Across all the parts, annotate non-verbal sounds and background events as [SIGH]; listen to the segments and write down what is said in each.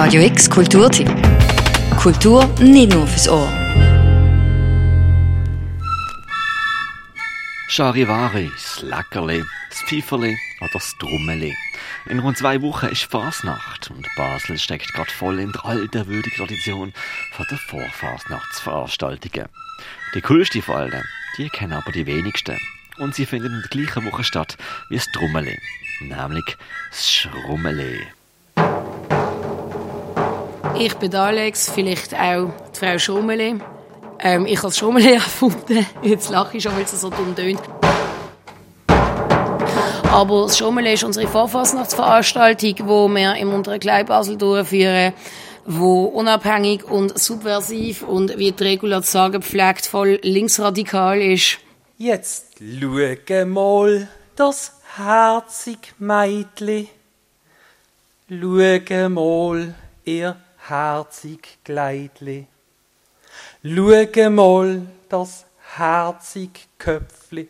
Radio X Kulturtipp. Kultur nicht nur fürs Ohr. Charivari, das Leckerli, das Pfeiferli oder das Drummeli. In rund zwei Wochen ist Fasnacht und Basel steckt gerade voll in der alten würdigen Tradition von der Vorfasnachtsveranstaltungen. Die coolste von allen, die kennen aber die wenigsten. Und sie finden in der gleichen Woche statt wie das Drummeli, nämlich das Schrummeli. Ich bin Alex, vielleicht auch die Frau Schrummeli. Ähm, ich habe Schrummeli [LAUGHS] erfunden. Jetzt lache ich schon, weil es so dumm tönt. Aber das Schrummeli ist unsere Vorfasnachtsveranstaltung, die wir im unteren Kleibasel durchführen, wo unabhängig und subversiv und, wie die Regula zu sagen pflegt, voll linksradikal ist. Jetzt schau mal das herzig Meitli. Schau mal, ihr herzig Kleidli. Schau mal das herzig Köpfli.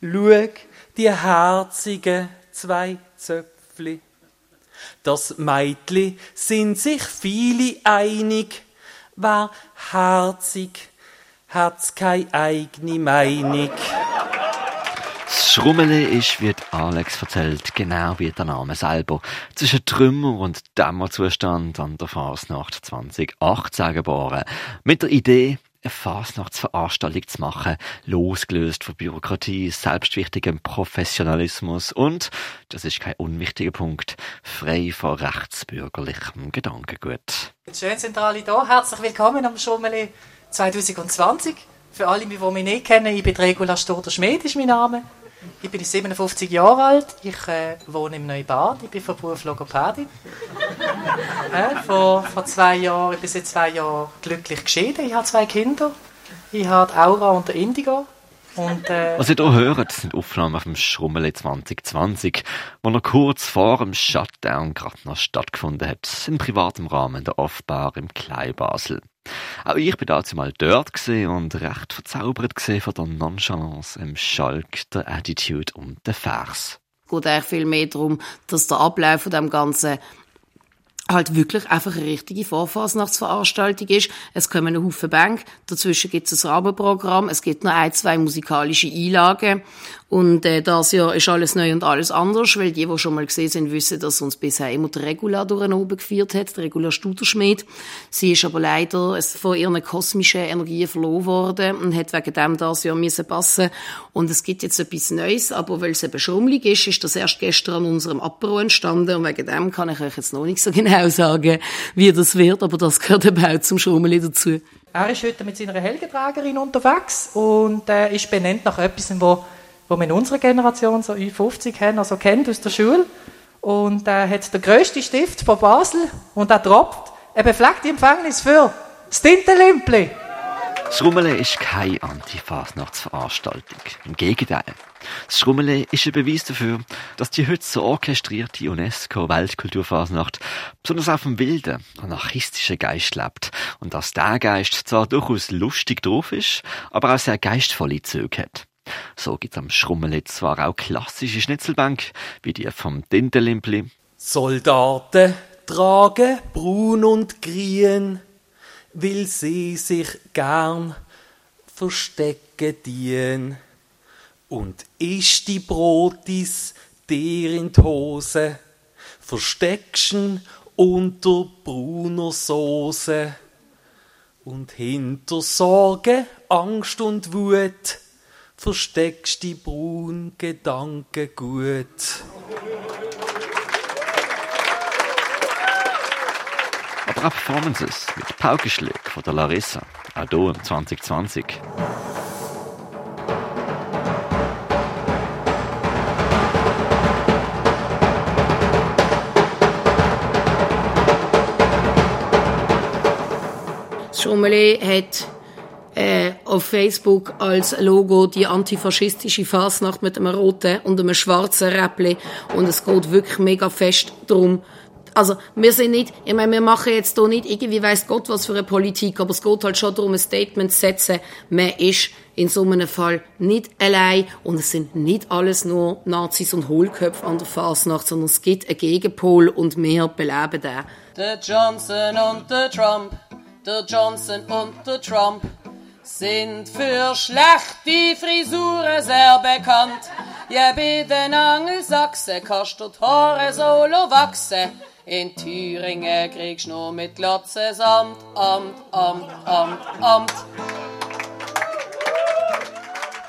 Schau die herzigen zwei Zöpfli. Das Meitli sind sich viele einig, wer herzig, hat's keine eigene Meinung. Das Schrummeli ist, wie Alex erzählt, genau wie der Name selber, zwischen Trümmer und Dämmerzustand an der Fasnacht 2018 geboren. Mit der Idee, eine Fasnachtsveranstaltung zu machen, losgelöst von Bürokratie, selbstwichtigem Professionalismus und, das ist kein unwichtiger Punkt, frei von rechtsbürgerlichem Gedankengut. Schön sind alle da. Herzlich willkommen am Schummeli 2020. Für alle, die mich nicht kennen, ich bin Regula Stoder-Schmid, ist mein Name. Ich bin 57 Jahre alt, ich äh, wohne im Neubad, ich bin von Beruf Logopädin. [LAUGHS] äh, vor, vor zwei Jahren, ich bin seit zwei Jahren glücklich geschieden, ich habe zwei Kinder. Ich habe die Aura und der Indigo. Und, äh, Was ihr hier hört, sind Aufnahmen vom Schrummeli 2020, wo noch kurz vor dem Shutdown gerade noch stattgefunden hat, in privatem Rahmen der Offbar im Kleinbasel. Auch ich bin dazu mal dort und recht verzaubert von der Nonchalance im Schalk, der Attitude und der Vers. Es geht eigentlich viel mehr darum, dass der Ablauf von dem Ganzen halt wirklich einfach eine richtige Vorfasnachtsveranstaltung ist. Es kommen ein Haufen Bank, dazwischen gibt es ein Rahmenprogramm, es gibt noch ein, zwei musikalische Einlagen und äh, das Jahr ist alles neu und alles anders, weil die, die schon mal gesehen sind, wissen, dass uns bisher immer die Regula durch oben geführt hat, die Regula Studerschmied. Sie ist aber leider von ihren kosmischen Energien verloren worden und hat wegen dem das Jahr müssen passen. Und es gibt jetzt etwas Neues, aber weil es eben schrummelig ist, ist das erst gestern an unserem Apero entstanden und wegen dem kann ich euch jetzt noch nicht so genau sagen, wie das wird, aber das gehört eben auch zum Schrummeli dazu. Er ist heute mit seiner Helgeträgerin unterwegs und äh, ist benannt nach etwas, wo wo wir in unserer Generation so Ü50 haben, also kennt aus der Schule. Und er äh, hat der grösste Stift von Basel und er droppt eine befleckte Empfängnis für das Tintenlimpli. Das Schrummele ist keine Antifasnachtsveranstaltung. Im Gegenteil. Das Schrummele ist ein Beweis dafür, dass die heute so orchestrierte UNESCO-Weltkulturfasnacht besonders auf dem wilden, anarchistischen Geist lebt und dass der Geist zwar durchaus lustig drauf ist, aber auch sehr geistvolle Züge hat. So gibt's am Schrummeli zwar auch klassische Schnitzelbank, wie die vom Tintelimpli. Soldaten tragen braun und grün, will sie sich gern verstecken dienen. Und ist die Brotis dir in die Hose, versteckschen unter brauner Soße. Und hinter Sorge, Angst und Wut versteckst die braunen Gedanken gut. Auch Performances mit Paukenschlägen von der Larissa, auch hier im 2020. Schumeli hat äh, auf Facebook als Logo die antifaschistische Fasnacht mit einem roten und einem schwarzen Räppli und es geht wirklich mega fest darum, Also, wir sind nicht, ich meine, wir machen jetzt hier nicht irgendwie weiss Gott was für eine Politik, aber es geht halt schon darum, ein Statement zu setzen. Man ist in so einem Fall nicht allein und es sind nicht alles nur Nazis und Hohlköpfe an der Fasnacht, sondern es gibt einen Gegenpol und wir beleben den. Der Johnson und der Trump, der Johnson und der Trump sind für schlechte Frisuren sehr bekannt. Ja, bei den Angelsachsen kostet Haare solo wachsen. In Thüringen kriegst du nur mit Glatze Amt, Amt, Amt, Amt, Amt.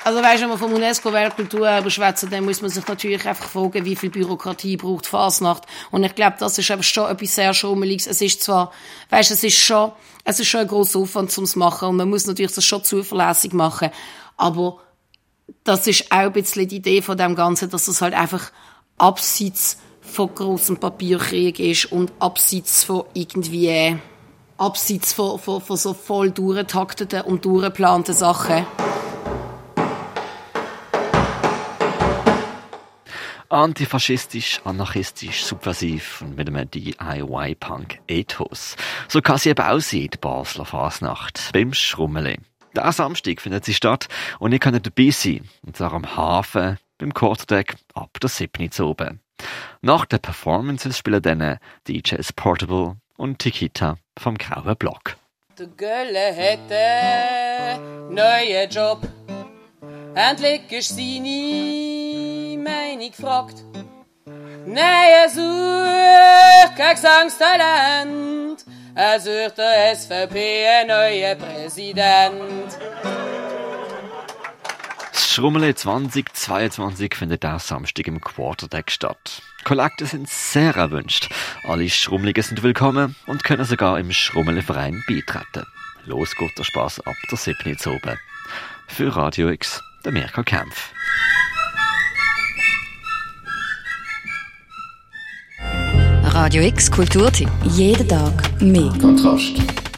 Also weißt, wenn wir vom UNESCO-Weltkulturerbe schwätzen, dann muss man sich natürlich einfach fragen, wie viel Bürokratie braucht Fasnacht. Und ich glaube, das ist eben schon etwas sehr Schummeliges. Es ist zwar, weißt, es ist schon, es ist schon ein grosser Aufwand zum machen und man muss natürlich das schon zuverlässig machen. Aber das ist auch ein bisschen die Idee von dem Ganzen, dass es halt einfach abseits von großem Papierkrieg ist und abseits von irgendwie, abseits von, von, von so voll durchtakteten und durchgeplanten Sachen. Antifaschistisch, anarchistisch, subversiv und mit einem DIY-Punk-Ethos. So kann sie eben aussehen, die Basler Fasnacht, beim Schrummeli. Der Samstag findet sie statt und ihr könnt dabei sein, und zwar am Hafen, beim Quarterdeck, ab der 7. oben. Nach den Performances spielen dann DJs Portable und Tikita vom Grauen Block. Der Gölle hätte neuen Job. Endlich ist seine Meinung gefragt. Nein, er sucht kein Gesangstalent. Er sucht der SVP einen neuen Präsident. Das Schrummeli 2022 findet auch Samstag im Quarterdeck statt. Kollekte sind sehr erwünscht. Alle Schrummeligen sind willkommen und können sogar im Schrummeli-Verein beitreten. Los geht der Spaß ab der 7. oben. Für Radio X, der Mirko Kempf. Radio X Kulturtipp. Jeden Tag mehr. Kontrast.